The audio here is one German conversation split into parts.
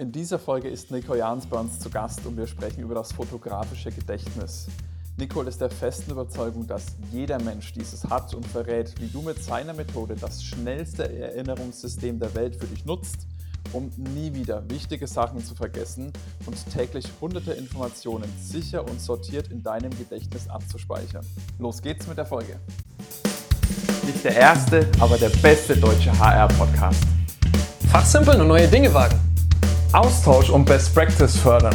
In dieser Folge ist Nico Jans bei uns zu Gast und wir sprechen über das fotografische Gedächtnis. Nicole ist der festen Überzeugung, dass jeder Mensch dieses hat und verrät, wie du mit seiner Methode das schnellste Erinnerungssystem der Welt für dich nutzt, um nie wieder wichtige Sachen zu vergessen und täglich hunderte Informationen sicher und sortiert in deinem Gedächtnis abzuspeichern. Los geht's mit der Folge. Nicht der erste, aber der beste deutsche HR-Podcast. Fachsimpeln und neue Dinge wagen. Austausch und Best Practice fördern.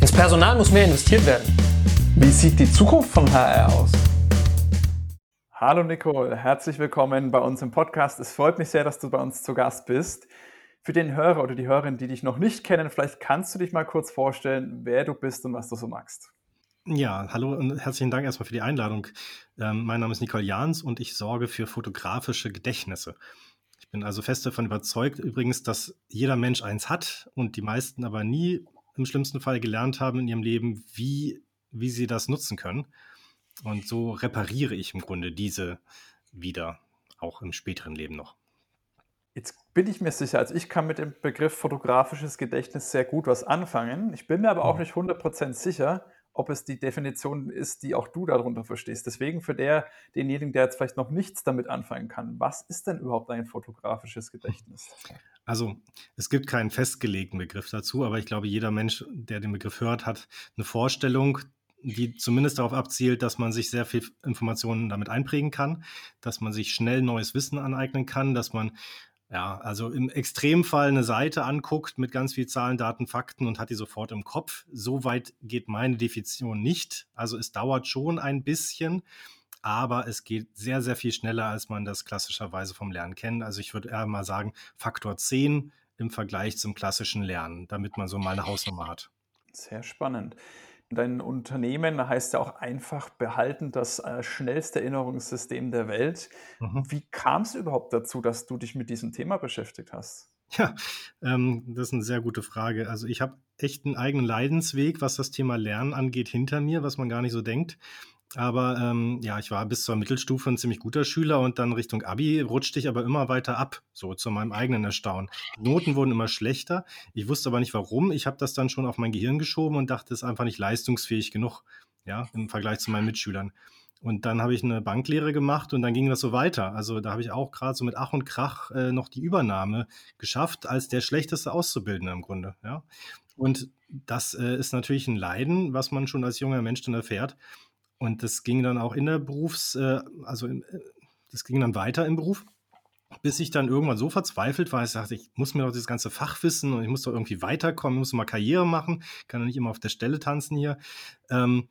Ins Personal muss mehr investiert werden. Wie sieht die Zukunft von HR aus? Hallo Nicole, herzlich willkommen bei uns im Podcast. Es freut mich sehr, dass du bei uns zu Gast bist. Für den Hörer oder die Hörerin, die dich noch nicht kennen, vielleicht kannst du dich mal kurz vorstellen, wer du bist und was du so magst. Ja, hallo und herzlichen Dank erstmal für die Einladung. Ähm, mein Name ist Nicole Jahns und ich sorge für fotografische Gedächtnisse. Ich bin also fest davon überzeugt übrigens, dass jeder Mensch eins hat und die meisten aber nie im schlimmsten Fall gelernt haben in ihrem Leben, wie, wie sie das nutzen können. Und so repariere ich im Grunde diese wieder, auch im späteren Leben noch. Jetzt bin ich mir sicher, also ich kann mit dem Begriff fotografisches Gedächtnis sehr gut was anfangen. Ich bin mir aber auch mhm. nicht 100% sicher, ob es die Definition ist, die auch du darunter verstehst. Deswegen für der, denjenigen, der jetzt vielleicht noch nichts damit anfangen kann, was ist denn überhaupt ein fotografisches Gedächtnis? Also es gibt keinen festgelegten Begriff dazu, aber ich glaube, jeder Mensch, der den Begriff hört, hat eine Vorstellung, die zumindest darauf abzielt, dass man sich sehr viel Informationen damit einprägen kann, dass man sich schnell neues Wissen aneignen kann, dass man ja, also im Extremfall eine Seite anguckt mit ganz viel Zahlen, Daten, Fakten und hat die sofort im Kopf. So weit geht meine Definition nicht. Also es dauert schon ein bisschen, aber es geht sehr, sehr viel schneller, als man das klassischerweise vom Lernen kennt. Also ich würde eher mal sagen, Faktor 10 im Vergleich zum klassischen Lernen, damit man so mal eine Hausnummer hat. Sehr spannend. Dein Unternehmen heißt ja auch einfach behalten das äh, schnellste Erinnerungssystem der Welt. Mhm. Wie kam es überhaupt dazu, dass du dich mit diesem Thema beschäftigt hast? Ja, ähm, das ist eine sehr gute Frage. Also ich habe echt einen eigenen Leidensweg, was das Thema Lernen angeht, hinter mir, was man gar nicht so denkt. Aber ähm, ja, ich war bis zur Mittelstufe ein ziemlich guter Schüler und dann Richtung Abi rutschte ich aber immer weiter ab, so zu meinem eigenen Erstaunen. Die Noten wurden immer schlechter. Ich wusste aber nicht warum. Ich habe das dann schon auf mein Gehirn geschoben und dachte, es ist einfach nicht leistungsfähig genug, ja, im Vergleich zu meinen Mitschülern. Und dann habe ich eine Banklehre gemacht und dann ging das so weiter. Also da habe ich auch gerade so mit Ach und Krach äh, noch die Übernahme geschafft, als der schlechteste Auszubildende im Grunde. Ja? Und das äh, ist natürlich ein Leiden, was man schon als junger Mensch dann erfährt. Und das ging dann auch in der Berufs-, äh, also äh, das ging dann weiter im Beruf, bis ich dann irgendwann so verzweifelt war, ich sagte, ich muss mir doch das ganze Fach wissen und ich muss doch irgendwie weiterkommen, ich muss mal Karriere machen, kann doch nicht immer auf der Stelle tanzen hier. Ähm,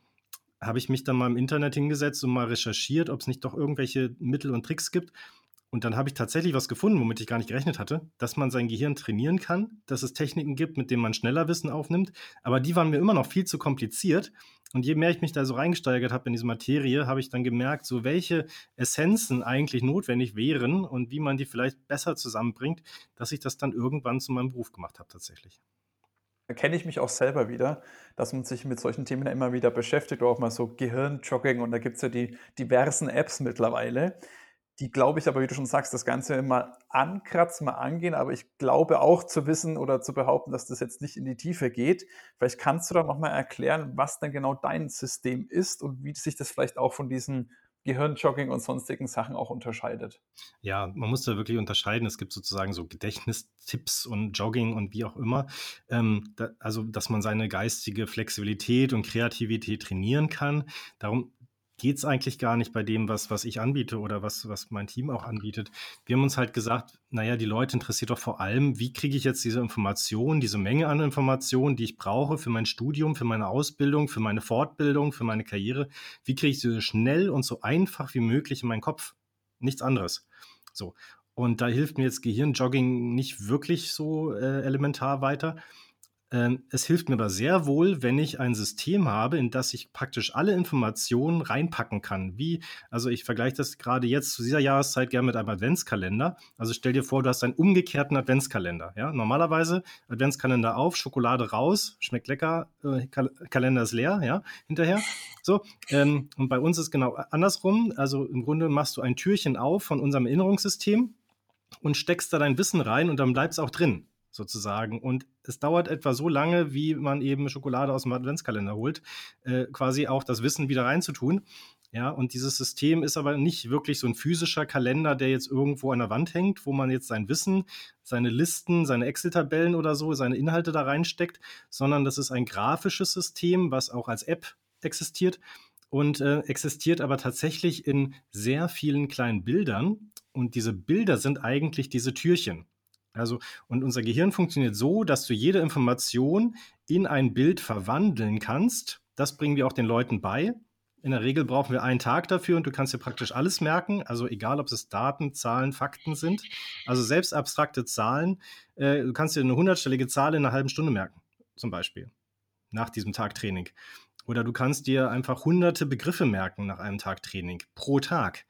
habe ich mich dann mal im Internet hingesetzt und mal recherchiert, ob es nicht doch irgendwelche Mittel und Tricks gibt. Und dann habe ich tatsächlich was gefunden, womit ich gar nicht gerechnet hatte, dass man sein Gehirn trainieren kann, dass es Techniken gibt, mit denen man schneller Wissen aufnimmt. Aber die waren mir immer noch viel zu kompliziert. Und je mehr ich mich da so reingesteigert habe in diese Materie, habe ich dann gemerkt, so welche Essenzen eigentlich notwendig wären und wie man die vielleicht besser zusammenbringt, dass ich das dann irgendwann zu meinem Beruf gemacht habe tatsächlich. Da kenne ich mich auch selber wieder, dass man sich mit solchen Themen immer wieder beschäftigt, auch mal so Gehirnjogging und da gibt es ja die diversen Apps mittlerweile die, glaube ich, aber wie du schon sagst, das Ganze mal ankratzen, mal angehen, aber ich glaube auch zu wissen oder zu behaupten, dass das jetzt nicht in die Tiefe geht. Vielleicht kannst du da nochmal erklären, was denn genau dein System ist und wie sich das vielleicht auch von diesen Gehirnjogging und sonstigen Sachen auch unterscheidet. Ja, man muss da wirklich unterscheiden. Es gibt sozusagen so Gedächtnistipps und Jogging und wie auch immer. Ähm, da, also, dass man seine geistige Flexibilität und Kreativität trainieren kann. Darum geht es eigentlich gar nicht bei dem, was, was ich anbiete oder was, was mein Team auch anbietet. Wir haben uns halt gesagt, naja, die Leute interessiert doch vor allem, wie kriege ich jetzt diese Informationen, diese Menge an Informationen, die ich brauche für mein Studium, für meine Ausbildung, für meine Fortbildung, für meine Karriere, wie kriege ich sie so schnell und so einfach wie möglich in meinen Kopf? Nichts anderes. So. Und da hilft mir jetzt Gehirnjogging nicht wirklich so äh, elementar weiter. Ähm, es hilft mir aber sehr wohl, wenn ich ein System habe, in das ich praktisch alle Informationen reinpacken kann. Wie, also ich vergleiche das gerade jetzt zu dieser Jahreszeit gerne mit einem Adventskalender. Also stell dir vor, du hast einen umgekehrten Adventskalender. Ja? Normalerweise Adventskalender auf, Schokolade raus, schmeckt lecker, äh, Kalender ist leer, ja, hinterher. So, ähm, und bei uns ist genau andersrum. Also im Grunde machst du ein Türchen auf von unserem Erinnerungssystem und steckst da dein Wissen rein und dann bleibt es auch drin. Sozusagen. Und es dauert etwa so lange, wie man eben Schokolade aus dem Adventskalender holt, äh, quasi auch das Wissen wieder reinzutun. Ja, und dieses System ist aber nicht wirklich so ein physischer Kalender, der jetzt irgendwo an der Wand hängt, wo man jetzt sein Wissen, seine Listen, seine Excel-Tabellen oder so, seine Inhalte da reinsteckt, sondern das ist ein grafisches System, was auch als App existiert und äh, existiert aber tatsächlich in sehr vielen kleinen Bildern. Und diese Bilder sind eigentlich diese Türchen. Also, und unser Gehirn funktioniert so, dass du jede Information in ein Bild verwandeln kannst. Das bringen wir auch den Leuten bei. In der Regel brauchen wir einen Tag dafür und du kannst dir praktisch alles merken. Also egal, ob es Daten, Zahlen, Fakten sind. Also selbst abstrakte Zahlen. Äh, du kannst dir eine hundertstellige Zahl in einer halben Stunde merken, zum Beispiel. Nach diesem Tag Training. Oder du kannst dir einfach hunderte Begriffe merken nach einem Tag Training pro Tag.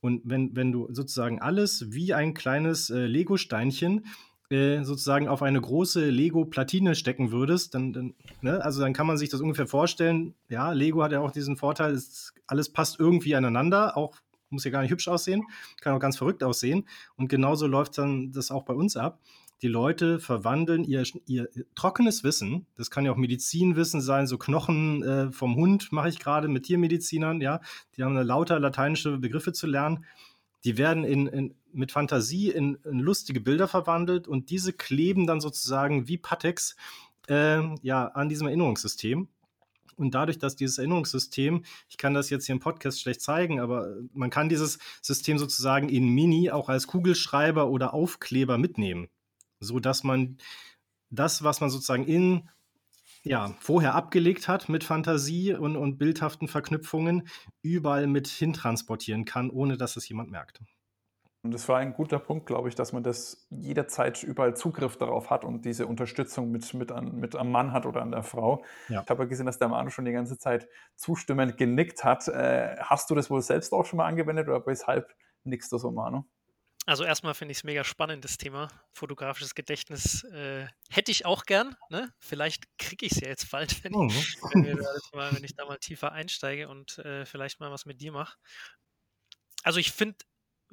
Und wenn, wenn du sozusagen alles wie ein kleines äh, Lego-Steinchen äh, sozusagen auf eine große Lego-Platine stecken würdest, dann, dann ne? also dann kann man sich das ungefähr vorstellen. Ja, Lego hat ja auch diesen Vorteil, es, alles passt irgendwie aneinander, auch muss ja gar nicht hübsch aussehen, kann auch ganz verrückt aussehen. Und genauso läuft dann das auch bei uns ab. Die Leute verwandeln ihr, ihr trockenes Wissen, das kann ja auch Medizinwissen sein, so Knochen äh, vom Hund mache ich gerade mit Tiermedizinern, ja, die haben lauter lateinische Begriffe zu lernen die werden in, in, mit Fantasie in, in, lustige Bilder verwandelt und diese kleben dann sozusagen wie Patex äh, ja, an diesem Erinnerungssystem. Und dadurch, dass dieses Erinnerungssystem, ich kann das jetzt hier im Podcast schlecht zeigen, aber man kann dieses System sozusagen in Mini auch als Kugelschreiber oder Aufkleber mitnehmen, so dass man das, was man sozusagen in ja, vorher abgelegt hat mit Fantasie und, und bildhaften Verknüpfungen, überall mit hintransportieren kann, ohne dass es jemand merkt. Und das war ein guter Punkt, glaube ich, dass man das jederzeit überall Zugriff darauf hat und diese Unterstützung mit, mit, an, mit am Mann hat oder an der Frau. Ja. Ich habe ja gesehen, dass der Mann schon die ganze Zeit zustimmend genickt hat. Äh, hast du das wohl selbst auch schon mal angewendet oder weshalb nickst du so, Manu? Also erstmal finde ich es mega spannend, das Thema fotografisches Gedächtnis. Äh, hätte ich auch gern. Ne? Vielleicht kriege ich es ja jetzt bald, wenn, mhm. ich, wenn, mal, wenn, ich, da mal tiefer einsteige und äh, vielleicht mal was mit dir mache. Also ich finde,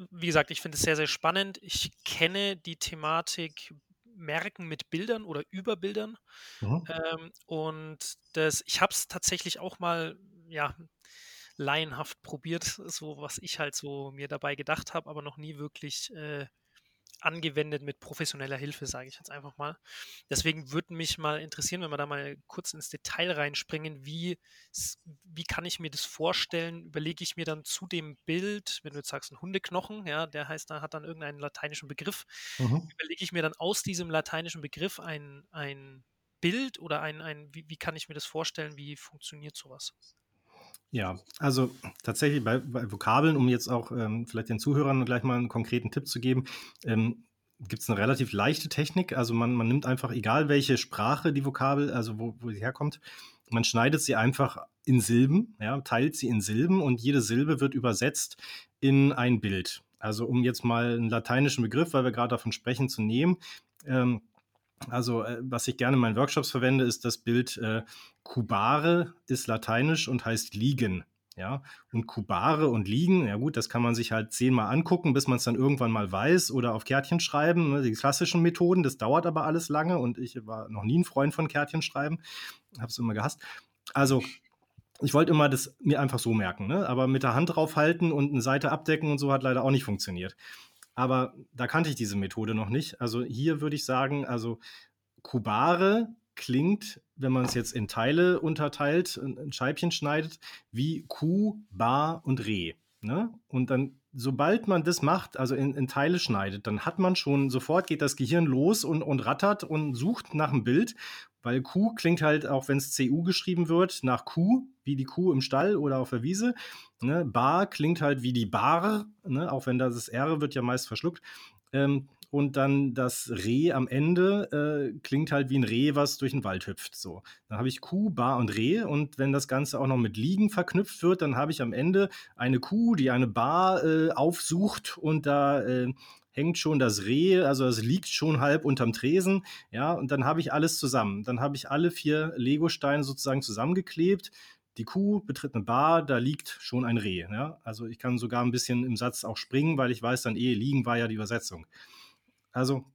wie gesagt, ich finde es sehr, sehr spannend. Ich kenne die Thematik Merken mit Bildern oder über Bildern. Mhm. Ähm, und das, ich habe es tatsächlich auch mal, ja, laienhaft probiert, so was ich halt so mir dabei gedacht habe, aber noch nie wirklich äh, angewendet mit professioneller Hilfe, sage ich jetzt einfach mal. Deswegen würde mich mal interessieren, wenn wir da mal kurz ins Detail reinspringen, wie, wie kann ich mir das vorstellen? Überlege ich mir dann zu dem Bild, wenn du jetzt sagst, ein Hundeknochen, ja, der heißt, da hat dann irgendeinen lateinischen Begriff, mhm. überlege ich mir dann aus diesem lateinischen Begriff ein, ein Bild oder ein, ein wie, wie kann ich mir das vorstellen, wie funktioniert sowas? Ja, also tatsächlich bei, bei Vokabeln, um jetzt auch ähm, vielleicht den Zuhörern gleich mal einen konkreten Tipp zu geben, ähm, gibt es eine relativ leichte Technik. Also man, man nimmt einfach, egal welche Sprache die Vokabel, also wo, wo sie herkommt, man schneidet sie einfach in Silben, ja, teilt sie in Silben und jede Silbe wird übersetzt in ein Bild. Also um jetzt mal einen lateinischen Begriff, weil wir gerade davon sprechen, zu nehmen. Ähm, also, äh, was ich gerne in meinen Workshops verwende, ist das Bild äh, Kubare ist lateinisch und heißt liegen. Ja, und Kubare und liegen, ja gut, das kann man sich halt zehnmal angucken, bis man es dann irgendwann mal weiß oder auf Kärtchen schreiben. Ne, die klassischen Methoden, das dauert aber alles lange und ich war noch nie ein Freund von Kärtchen schreiben, habe es immer gehasst. Also, ich wollte immer das mir einfach so merken, ne? aber mit der Hand draufhalten und eine Seite abdecken und so hat leider auch nicht funktioniert. Aber da kannte ich diese Methode noch nicht. Also hier würde ich sagen, also Kubare klingt, wenn man es jetzt in Teile unterteilt, ein Scheibchen schneidet, wie Kuh, Bar und Reh. Ne? Und dann, sobald man das macht, also in, in, Teile schneidet, dann hat man schon, sofort geht das Gehirn los und, und rattert und sucht nach einem Bild, weil Kuh klingt halt, auch wenn es CU geschrieben wird, nach Kuh, wie die Kuh im Stall oder auf der Wiese. Ne? Bar klingt halt wie die Bar, ne? auch wenn das R wird ja meist verschluckt. Ähm, und dann das Reh am Ende äh, klingt halt wie ein Reh, was durch den Wald hüpft. So. Dann habe ich Kuh, Bar und Reh und wenn das Ganze auch noch mit Liegen verknüpft wird, dann habe ich am Ende eine Kuh, die eine Bar äh, aufsucht und da äh, hängt schon das Reh, also es liegt schon halb unterm Tresen, ja, und dann habe ich alles zusammen. Dann habe ich alle vier Lego-Steine sozusagen zusammengeklebt. Die Kuh betritt eine Bar, da liegt schon ein Reh. Ja? Also ich kann sogar ein bisschen im Satz auch springen, weil ich weiß dann eh, liegen war ja die Übersetzung. Also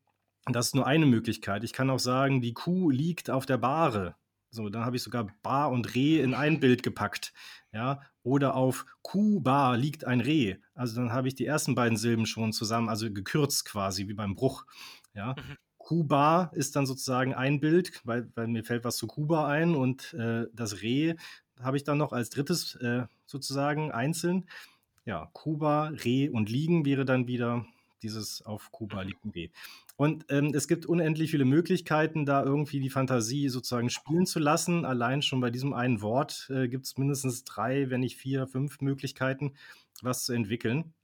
Das ist nur eine Möglichkeit. Ich kann auch sagen, die Kuh liegt auf der Bahre. So, dann habe ich sogar Bar und Reh in ein Bild gepackt. Ja, oder auf Kuh-Bar liegt ein Reh. Also dann habe ich die ersten beiden Silben schon zusammen, also gekürzt quasi, wie beim Bruch. Ja. Mhm. Kuba ist dann sozusagen ein Bild, weil, weil mir fällt was zu Kuba ein und äh, das Reh habe ich dann noch als drittes äh, sozusagen einzeln. Ja, Kuba, Reh und Liegen wäre dann wieder dieses auf Kuba liegt ein Reh. Und ähm, es gibt unendlich viele Möglichkeiten, da irgendwie die Fantasie sozusagen spielen zu lassen. Allein schon bei diesem einen Wort äh, gibt es mindestens drei, wenn nicht vier, fünf Möglichkeiten, was zu entwickeln.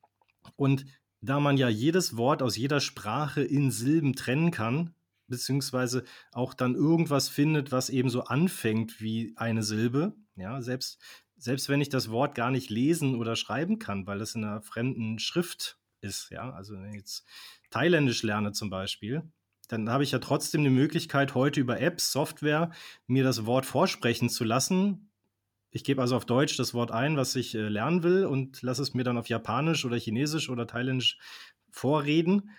Und da man ja jedes Wort aus jeder Sprache in Silben trennen kann, beziehungsweise auch dann irgendwas findet, was eben so anfängt wie eine Silbe, ja, selbst, selbst wenn ich das Wort gar nicht lesen oder schreiben kann, weil es in einer fremden Schrift ist, ja, also wenn ich jetzt Thailändisch lerne zum Beispiel, dann habe ich ja trotzdem die Möglichkeit, heute über Apps, Software, mir das Wort vorsprechen zu lassen. Ich gebe also auf Deutsch das Wort ein, was ich äh, lernen will und lasse es mir dann auf Japanisch oder Chinesisch oder Thailändisch vorreden.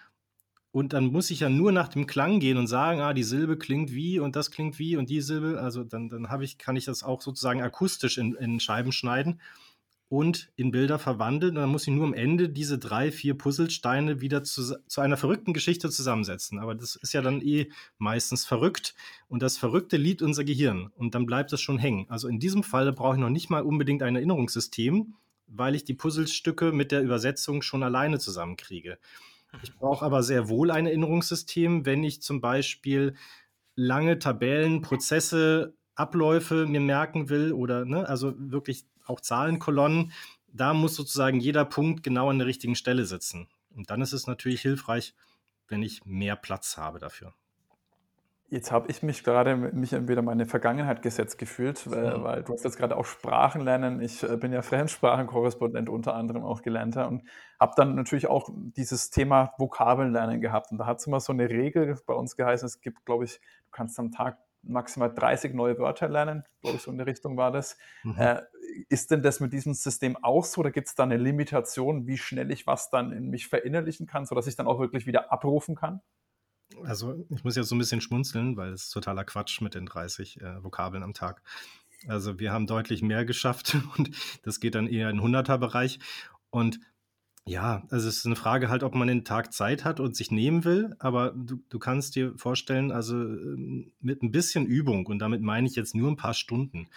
Und dann muss ich ja nur nach dem Klang gehen und sagen, ah, die Silbe klingt wie und das klingt wie und die Silbe. Also dann, dann habe ich, kann ich das auch sozusagen akustisch in, in Scheiben schneiden und in Bilder verwandeln. Und dann muss ich nur am Ende diese drei, vier Puzzlesteine wieder zu, zu, einer verrückten Geschichte zusammensetzen. Aber das ist ja dann eh meistens verrückt. Und das Verrückte liebt unser Gehirn. Und dann bleibt das schon hängen. Also in diesem Fall brauche ich noch nicht mal unbedingt ein Erinnerungssystem, weil ich die Puzzlestücke mit der Übersetzung schon alleine zusammenkriege. Ich brauche aber sehr wohl ein Erinnerungssystem, wenn ich zum Beispiel lange Tabellen, Prozesse, Abläufe mir merken will oder ne, also wirklich auch Zahlenkolonnen, da muss sozusagen jeder Punkt genau an der richtigen Stelle sitzen. Und dann ist es natürlich hilfreich, wenn ich mehr Platz habe dafür. Jetzt habe ich mich gerade mich wieder meine Vergangenheit gesetzt gefühlt, weil, weil, du hast jetzt gerade auch Sprachen lernen. Ich äh, bin ja Fremdsprachenkorrespondent unter anderem auch gelernter und habe dann natürlich auch dieses Thema Vokabeln lernen gehabt. Und da hat es immer so eine Regel bei uns geheißen, es gibt, glaube ich, du kannst am Tag maximal 30 neue Wörter lernen, glaube ich, so in der Richtung war das. Mhm. Äh, ist denn das mit diesem System auch so oder gibt es da eine Limitation, wie schnell ich was dann in mich verinnerlichen kann, sodass ich dann auch wirklich wieder abrufen kann? Also ich muss jetzt so ein bisschen schmunzeln, weil es ist totaler Quatsch mit den 30 äh, Vokabeln am Tag. Also wir haben deutlich mehr geschafft und das geht dann eher in 100er-Bereich. Und ja, also es ist eine Frage halt, ob man den Tag Zeit hat und sich nehmen will, aber du, du kannst dir vorstellen, also ähm, mit ein bisschen Übung, und damit meine ich jetzt nur ein paar Stunden,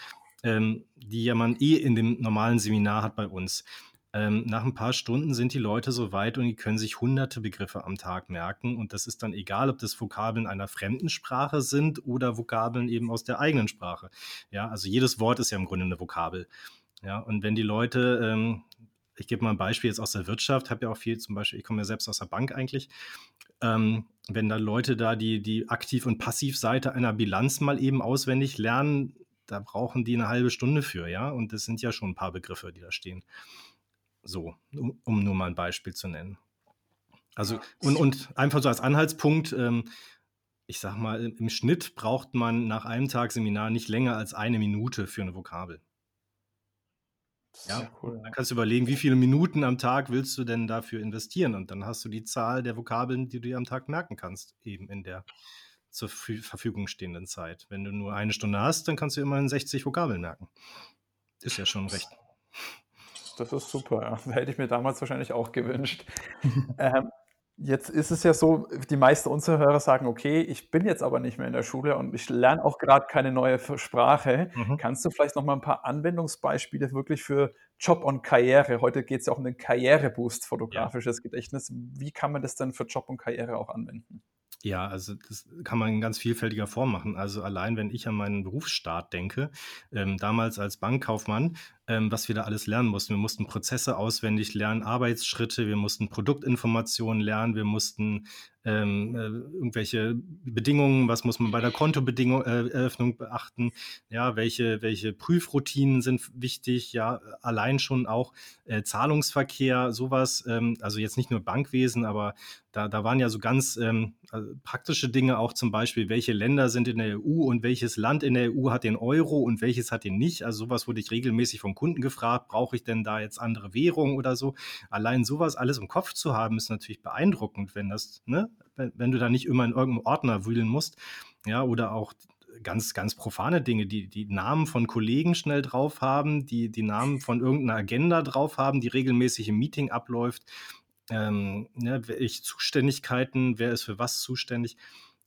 ähm, die ja man eh in dem normalen Seminar hat bei uns. Ähm, nach ein paar Stunden sind die Leute so weit und die können sich hunderte Begriffe am Tag merken. Und das ist dann egal, ob das Vokabeln einer fremden Sprache sind oder Vokabeln eben aus der eigenen Sprache. Ja, also jedes Wort ist ja im Grunde eine Vokabel. Ja, und wenn die Leute ähm, ich gebe mal ein Beispiel jetzt aus der Wirtschaft, habe ja auch viel zum Beispiel, ich komme ja selbst aus der Bank eigentlich. Ähm, wenn da Leute da die, die Aktiv- und Passivseite einer Bilanz mal eben auswendig lernen, da brauchen die eine halbe Stunde für, ja. Und das sind ja schon ein paar Begriffe, die da stehen. So, um, um nur mal ein Beispiel zu nennen. Also, und, und einfach so als Anhaltspunkt, ähm, ich sag mal, im Schnitt braucht man nach einem Tag Seminar nicht länger als eine Minute für eine Vokabel. Ja, cool. Dann kannst du überlegen, wie viele Minuten am Tag willst du denn dafür investieren? Und dann hast du die Zahl der Vokabeln, die du dir am Tag merken kannst, eben in der zur Verfügung stehenden Zeit. Wenn du nur eine Stunde hast, dann kannst du immerhin 60 Vokabeln merken. Ist ja schon recht. Das ist super. Ja. Hätte ich mir damals wahrscheinlich auch gewünscht. ähm, Jetzt ist es ja so, die meisten unserer Hörer sagen, okay, ich bin jetzt aber nicht mehr in der Schule und ich lerne auch gerade keine neue Sprache. Mhm. Kannst du vielleicht noch mal ein paar Anwendungsbeispiele wirklich für Job und Karriere? Heute geht es ja auch um den Karriereboost, fotografisches ja. Gedächtnis. Wie kann man das denn für Job und Karriere auch anwenden? Ja, also das kann man in ganz vielfältiger Form machen. Also allein, wenn ich an meinen Berufsstart denke, ähm, damals als Bankkaufmann, ähm, was wir da alles lernen mussten. Wir mussten Prozesse auswendig lernen, Arbeitsschritte, wir mussten Produktinformationen lernen, wir mussten ähm, äh, irgendwelche Bedingungen, was muss man bei der Kontoeröffnung äh, beachten, ja, welche, welche Prüfroutinen sind wichtig, ja, allein schon auch äh, Zahlungsverkehr, sowas, ähm, also jetzt nicht nur Bankwesen, aber da, da waren ja so ganz ähm, also praktische Dinge auch zum Beispiel, welche Länder sind in der EU und welches Land in der EU hat den Euro und welches hat den nicht. Also sowas wurde ich regelmäßig vom Kunden gefragt, brauche ich denn da jetzt andere Währung oder so. Allein sowas alles im Kopf zu haben, ist natürlich beeindruckend, wenn das ne, wenn, wenn du da nicht immer in irgendeinem Ordner wühlen musst, ja, oder auch ganz, ganz profane Dinge, die die Namen von Kollegen schnell drauf haben, die die Namen von irgendeiner Agenda drauf haben, die regelmäßig im Meeting abläuft, ähm, ne, welche Zuständigkeiten, wer ist für was zuständig.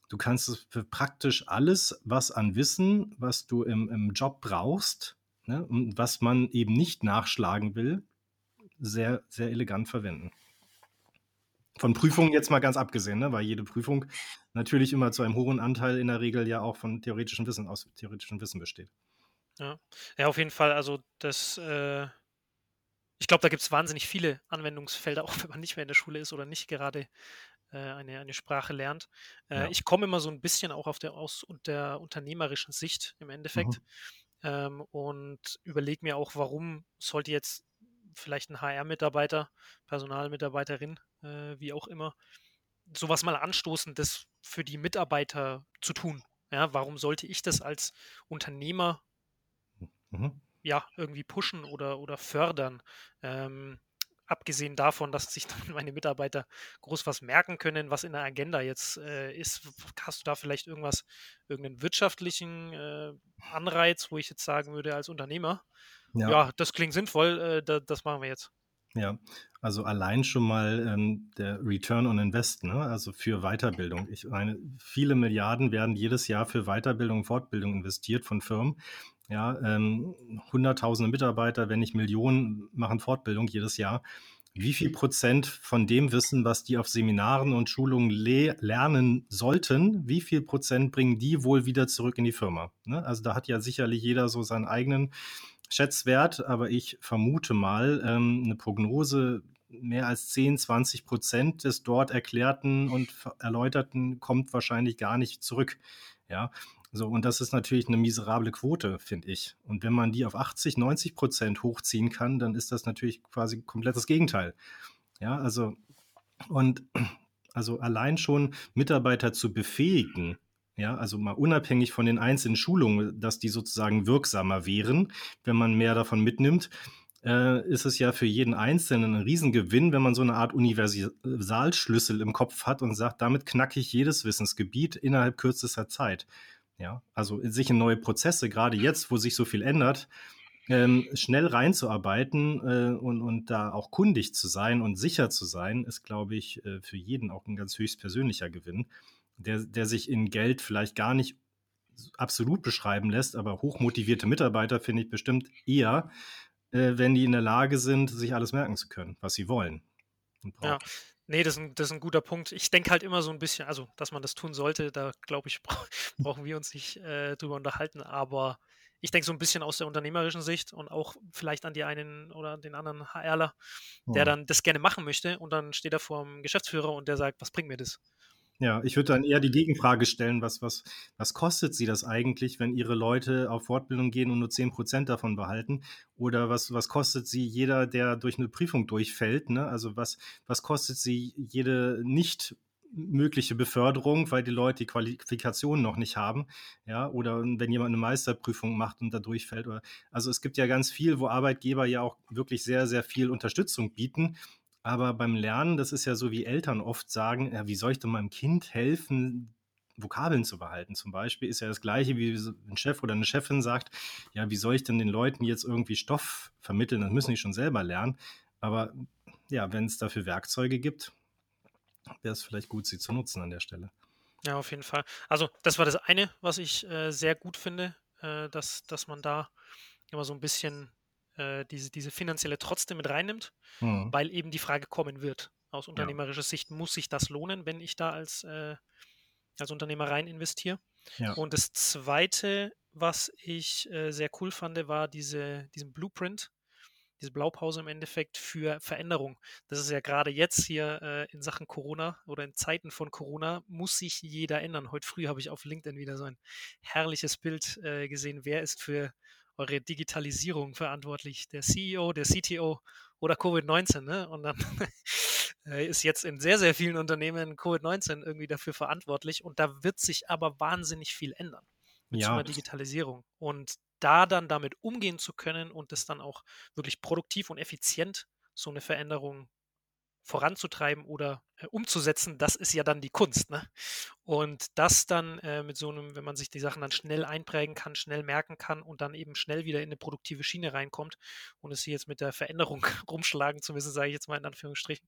Du kannst es für praktisch alles, was an Wissen, was du im, im Job brauchst, ne, und was man eben nicht nachschlagen will, sehr, sehr elegant verwenden. Von Prüfungen jetzt mal ganz abgesehen, ne? weil jede Prüfung natürlich immer zu einem hohen Anteil in der Regel ja auch von theoretischem Wissen aus theoretischem Wissen besteht. Ja, ja auf jeden Fall. Also das, äh, ich glaube, da gibt es wahnsinnig viele Anwendungsfelder, auch wenn man nicht mehr in der Schule ist oder nicht gerade äh, eine, eine Sprache lernt. Äh, ja. Ich komme immer so ein bisschen auch auf der, aus der unternehmerischen Sicht im Endeffekt mhm. Ähm, und überlege mir auch, warum sollte jetzt vielleicht ein HR-Mitarbeiter, Personalmitarbeiterin, äh, wie auch immer, sowas mal anstoßen, das für die Mitarbeiter zu tun. Ja, warum sollte ich das als Unternehmer mhm. ja irgendwie pushen oder, oder fördern? Ähm, abgesehen davon, dass sich meine Mitarbeiter groß was merken können, was in der Agenda jetzt äh, ist, hast du da vielleicht irgendwas, irgendeinen wirtschaftlichen äh, Anreiz, wo ich jetzt sagen würde, als Unternehmer, ja, ja das klingt sinnvoll, äh, da, das machen wir jetzt. Ja, also allein schon mal ähm, der Return on Invest, ne? also für Weiterbildung. Ich meine, viele Milliarden werden jedes Jahr für Weiterbildung und Fortbildung investiert von Firmen. Ja, ähm, hunderttausende Mitarbeiter, wenn nicht Millionen, machen Fortbildung jedes Jahr. Wie viel Prozent von dem Wissen, was die auf Seminaren und Schulungen le lernen sollten, wie viel Prozent bringen die wohl wieder zurück in die Firma? Ne? Also da hat ja sicherlich jeder so seinen eigenen Schätzwert, aber ich vermute mal, ähm, eine Prognose, mehr als 10, 20 Prozent des dort Erklärten und Erläuterten kommt wahrscheinlich gar nicht zurück. Ja, so, und das ist natürlich eine miserable Quote, finde ich. Und wenn man die auf 80, 90 Prozent hochziehen kann, dann ist das natürlich quasi komplett das Gegenteil. Ja, also, und also allein schon Mitarbeiter zu befähigen, ja, also mal unabhängig von den einzelnen Schulungen, dass die sozusagen wirksamer wären, wenn man mehr davon mitnimmt, äh, ist es ja für jeden Einzelnen ein Riesengewinn, wenn man so eine Art Universalschlüssel im Kopf hat und sagt, damit knacke ich jedes Wissensgebiet innerhalb kürzester Zeit. Ja, also sich in neue Prozesse, gerade jetzt, wo sich so viel ändert, ähm, schnell reinzuarbeiten äh, und, und da auch kundig zu sein und sicher zu sein, ist, glaube ich, äh, für jeden auch ein ganz höchst persönlicher Gewinn, der, der sich in Geld vielleicht gar nicht absolut beschreiben lässt, aber hochmotivierte Mitarbeiter finde ich bestimmt eher, äh, wenn die in der Lage sind, sich alles merken zu können, was sie wollen. Ja, Nee, das ist, ein, das ist ein guter Punkt. Ich denke halt immer so ein bisschen, also, dass man das tun sollte, da glaube ich, brauchen wir uns nicht äh, drüber unterhalten, aber ich denke so ein bisschen aus der unternehmerischen Sicht und auch vielleicht an die einen oder den anderen HRler, der ja. dann das gerne machen möchte und dann steht er vor dem Geschäftsführer und der sagt, was bringt mir das? Ja, ich würde dann eher die Gegenfrage stellen, was, was, was kostet sie das eigentlich, wenn ihre Leute auf Fortbildung gehen und nur 10% davon behalten? Oder was, was kostet sie jeder, der durch eine Prüfung durchfällt? Ne? Also was, was kostet sie jede nicht mögliche Beförderung, weil die Leute die Qualifikation noch nicht haben, ja, oder wenn jemand eine Meisterprüfung macht und da durchfällt, oder also es gibt ja ganz viel, wo Arbeitgeber ja auch wirklich sehr, sehr viel Unterstützung bieten aber beim Lernen, das ist ja so, wie Eltern oft sagen, ja, wie soll ich denn meinem Kind helfen, Vokabeln zu behalten zum Beispiel, ist ja das gleiche, wie ein Chef oder eine Chefin sagt, ja, wie soll ich denn den Leuten jetzt irgendwie Stoff vermitteln? Das müssen die schon selber lernen. Aber ja, wenn es dafür Werkzeuge gibt, wäre es vielleicht gut, sie zu nutzen an der Stelle. Ja, auf jeden Fall. Also das war das eine, was ich äh, sehr gut finde, äh, dass, dass man da immer so ein bisschen äh, diese, diese finanzielle trotzdem mit reinnimmt, mhm. weil eben die Frage kommen wird. Aus unternehmerischer ja. Sicht muss sich das lohnen, wenn ich da als, äh, als Unternehmer rein investiere. Ja. Und das Zweite, was ich äh, sehr cool fand, war diese, diesen Blueprint, diese Blaupause im Endeffekt für Veränderung. Das ist ja gerade jetzt hier äh, in Sachen Corona oder in Zeiten von Corona muss sich jeder ändern. Heute früh habe ich auf LinkedIn wieder so ein herrliches Bild äh, gesehen. Wer ist für eure Digitalisierung verantwortlich? Der CEO, der CTO oder Covid-19? Ne? Und dann äh, ist jetzt in sehr, sehr vielen Unternehmen Covid-19 irgendwie dafür verantwortlich. Und da wird sich aber wahnsinnig viel ändern mit ja. so einer Digitalisierung. Und da dann damit umgehen zu können und das dann auch wirklich produktiv und effizient so eine Veränderung voranzutreiben oder äh, umzusetzen, das ist ja dann die Kunst. Ne? Und das dann äh, mit so einem, wenn man sich die Sachen dann schnell einprägen kann, schnell merken kann und dann eben schnell wieder in eine produktive Schiene reinkommt und es hier jetzt mit der Veränderung rumschlagen zu müssen, sage ich jetzt mal in Anführungsstrichen,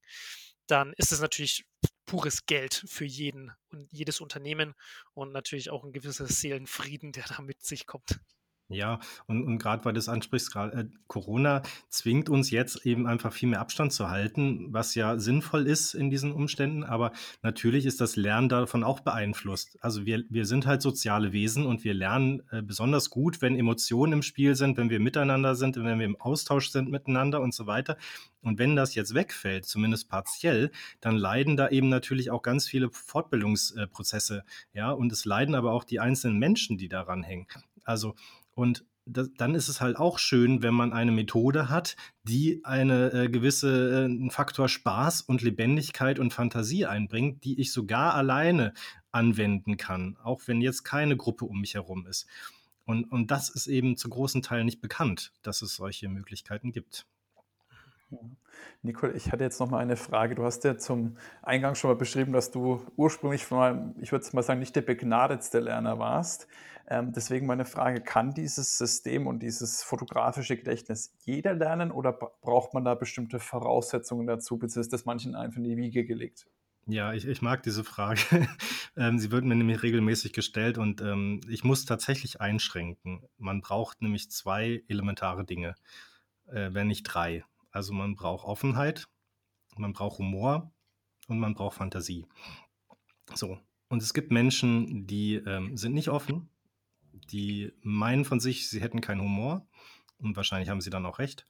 dann ist es natürlich pures Geld für jeden und jedes Unternehmen und natürlich auch ein gewisser Seelenfrieden, der da mit sich kommt. Ja, und, und gerade weil du es ansprichst, grad, äh, Corona zwingt uns jetzt eben einfach viel mehr Abstand zu halten, was ja sinnvoll ist in diesen Umständen, aber natürlich ist das Lernen davon auch beeinflusst. Also wir, wir sind halt soziale Wesen und wir lernen äh, besonders gut, wenn Emotionen im Spiel sind, wenn wir miteinander sind, wenn wir im Austausch sind miteinander und so weiter. Und wenn das jetzt wegfällt, zumindest partiell, dann leiden da eben natürlich auch ganz viele Fortbildungsprozesse, ja, und es leiden aber auch die einzelnen Menschen, die daran hängen. Also und das, dann ist es halt auch schön, wenn man eine Methode hat, die eine äh, gewisse äh, Faktor Spaß und Lebendigkeit und Fantasie einbringt, die ich sogar alleine anwenden kann, auch wenn jetzt keine Gruppe um mich herum ist. Und, und das ist eben zu großen Teilen nicht bekannt, dass es solche Möglichkeiten gibt. Nicole, ich hatte jetzt noch mal eine Frage. Du hast ja zum Eingang schon mal beschrieben, dass du ursprünglich mal, ich würde mal sagen, nicht der begnadetste Lerner warst. Ähm, deswegen meine Frage, kann dieses System und dieses fotografische Gedächtnis jeder lernen oder braucht man da bestimmte Voraussetzungen dazu, beziehungsweise ist das manchen einfach in die Wiege gelegt? Ja, ich, ich mag diese Frage. ähm, sie wird mir nämlich regelmäßig gestellt und ähm, ich muss tatsächlich einschränken. Man braucht nämlich zwei elementare Dinge, äh, wenn nicht drei. Also man braucht Offenheit, man braucht Humor und man braucht Fantasie. So. Und es gibt Menschen, die ähm, sind nicht offen, die meinen von sich, sie hätten keinen Humor. Und wahrscheinlich haben sie dann auch recht.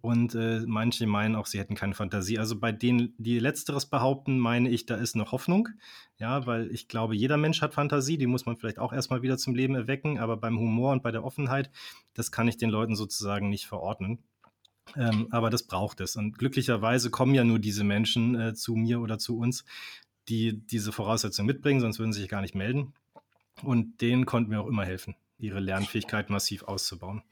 Und äh, manche meinen auch, sie hätten keine Fantasie. Also bei denen, die letzteres behaupten, meine ich, da ist noch Hoffnung. Ja, weil ich glaube, jeder Mensch hat Fantasie, die muss man vielleicht auch erstmal wieder zum Leben erwecken. Aber beim Humor und bei der Offenheit, das kann ich den Leuten sozusagen nicht verordnen. Ähm, aber das braucht es. Und glücklicherweise kommen ja nur diese Menschen äh, zu mir oder zu uns, die diese Voraussetzungen mitbringen, sonst würden sie sich gar nicht melden. Und denen konnten wir auch immer helfen, ihre Lernfähigkeit massiv auszubauen.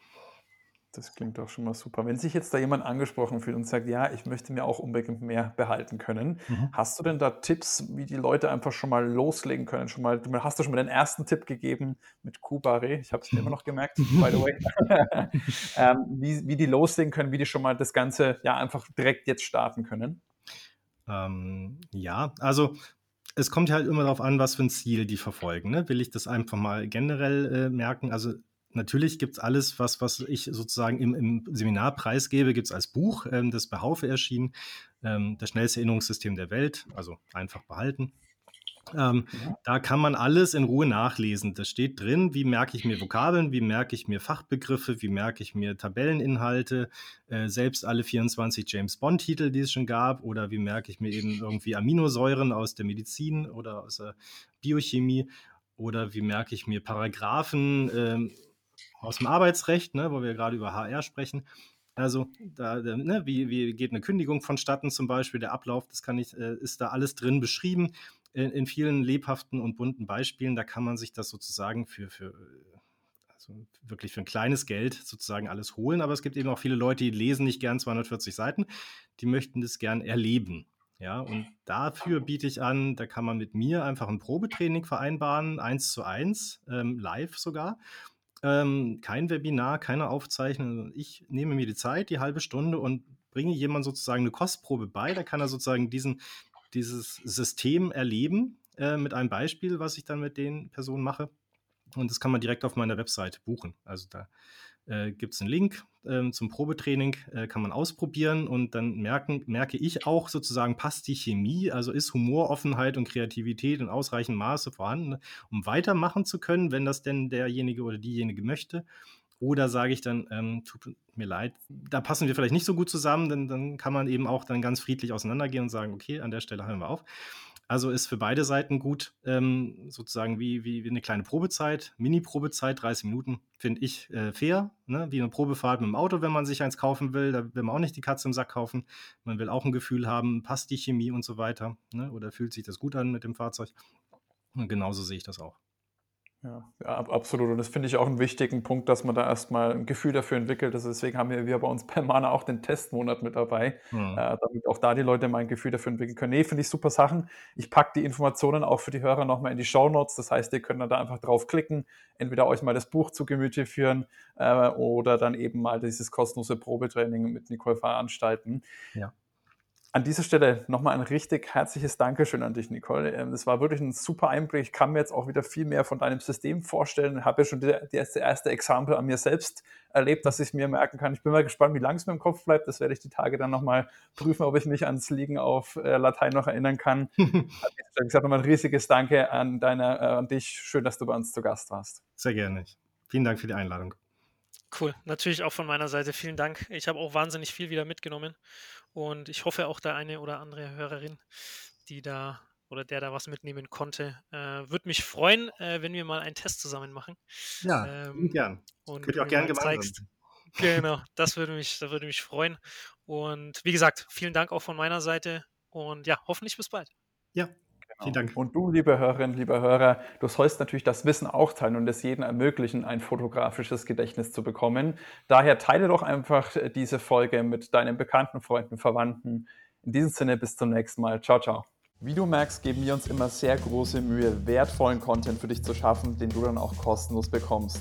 Das klingt doch schon mal super. Wenn sich jetzt da jemand angesprochen fühlt und sagt, ja, ich möchte mir auch unbedingt mehr behalten können, mhm. hast du denn da Tipps, wie die Leute einfach schon mal loslegen können? Schon mal, du hast du schon mal den ersten Tipp gegeben mit Kubare, ich habe es mir immer noch gemerkt, by the way, ähm, wie, wie die loslegen können, wie die schon mal das Ganze ja einfach direkt jetzt starten können? Ähm, ja, also es kommt halt immer darauf an, was für ein Ziel die verfolgen. Ne? Will ich das einfach mal generell äh, merken? Also natürlich gibt es alles, was, was ich sozusagen im, im Seminar preisgebe, gibt es als Buch, ähm, das bei Haufe erschienen, ähm, das schnellste Erinnerungssystem der Welt, also einfach behalten. Ähm, ja. Da kann man alles in Ruhe nachlesen. Das steht drin, wie merke ich mir Vokabeln, wie merke ich mir Fachbegriffe, wie merke ich mir Tabelleninhalte, äh, selbst alle 24 James Bond-Titel, die es schon gab, oder wie merke ich mir eben irgendwie Aminosäuren aus der Medizin oder aus der Biochemie, oder wie merke ich mir Paragraphen, äh, aus dem Arbeitsrecht, ne, wo wir gerade über HR sprechen. Also, da, ne, wie, wie geht eine Kündigung vonstatten zum Beispiel, der Ablauf, das kann ich, äh, ist da alles drin beschrieben in, in, vielen lebhaften und bunten Beispielen. Da kann man sich das sozusagen für, für also wirklich für ein kleines Geld sozusagen alles holen. Aber es gibt eben auch viele Leute, die lesen nicht gern 240 Seiten, die möchten das gern erleben. Ja, und dafür biete ich an, da kann man mit mir einfach ein Probetraining vereinbaren, eins zu eins, ähm, live sogar. Ähm, kein Webinar, keine Aufzeichnung. Ich nehme mir die Zeit, die halbe Stunde und bringe jemand sozusagen eine Kostprobe bei. Da kann er sozusagen diesen, dieses System erleben äh, mit einem Beispiel, was ich dann mit den Personen mache. Und das kann man direkt auf meiner Webseite buchen. Also da äh, gibt es einen Link äh, zum Probetraining, äh, kann man ausprobieren und dann merken, merke ich auch sozusagen, passt die Chemie, also ist Humor, Offenheit und Kreativität in ausreichendem Maße vorhanden, um weitermachen zu können, wenn das denn derjenige oder diejenige möchte. Oder sage ich dann, ähm, tut mir leid, da passen wir vielleicht nicht so gut zusammen, denn dann kann man eben auch dann ganz friedlich auseinandergehen und sagen, okay, an der Stelle hören wir auf. Also ist für beide Seiten gut, ähm, sozusagen wie, wie, wie, eine kleine Probezeit, Mini-Probezeit, 30 Minuten, finde ich äh, fair. Ne? Wie eine Probefahrt mit dem Auto, wenn man sich eins kaufen will. Da will man auch nicht die Katze im Sack kaufen. Man will auch ein Gefühl haben, passt die Chemie und so weiter. Ne? Oder fühlt sich das gut an mit dem Fahrzeug. Und genauso sehe ich das auch. Ja, absolut. Und das finde ich auch einen wichtigen Punkt, dass man da erstmal ein Gefühl dafür entwickelt. Also deswegen haben wir, wir bei uns bei Mana auch den Testmonat mit dabei, mhm. äh, damit auch da die Leute mal ein Gefühl dafür entwickeln können. Nee, finde ich super Sachen. Ich packe die Informationen auch für die Hörer nochmal in die Show Notes. Das heißt, ihr könnt da einfach draufklicken, entweder euch mal das Buch zu Gemüte führen äh, oder dann eben mal dieses kostenlose Probetraining mit Nicole veranstalten. Ja. An dieser Stelle nochmal ein richtig herzliches Dankeschön an dich, Nicole. Ähm, das war wirklich ein super Einblick. Ich kann mir jetzt auch wieder viel mehr von deinem System vorstellen. Ich habe ja schon das erste Exempel an mir selbst erlebt, dass ich es mir merken kann. Ich bin mal gespannt, wie lange es mir im Kopf bleibt. Das werde ich die Tage dann nochmal prüfen, ob ich mich ans Liegen auf äh, Latein noch erinnern kann. ich sage nochmal ein riesiges Danke an, deine, äh, an dich. Schön, dass du bei uns zu Gast warst. Sehr gerne. Vielen Dank für die Einladung. Cool, natürlich auch von meiner Seite vielen Dank. Ich habe auch wahnsinnig viel wieder mitgenommen und ich hoffe auch der eine oder andere Hörerin, die da oder der da was mitnehmen konnte. Äh, Würde mich freuen, äh, wenn wir mal einen Test zusammen machen. Ja, ähm, gern. Und Könnt ihr auch gerne gemeinsam. Zeigst. Genau, das würde mich, das würde mich freuen. Und wie gesagt, vielen Dank auch von meiner Seite und ja, hoffentlich bis bald. Ja, Vielen Dank. Und du, liebe Hörerinnen, lieber Hörer, du sollst natürlich das Wissen auch teilen und es jedem ermöglichen, ein fotografisches Gedächtnis zu bekommen. Daher teile doch einfach diese Folge mit deinen Bekannten, Freunden, Verwandten. In diesem Sinne, bis zum nächsten Mal. Ciao, ciao. Wie du merkst, geben wir uns immer sehr große Mühe, wertvollen Content für dich zu schaffen, den du dann auch kostenlos bekommst.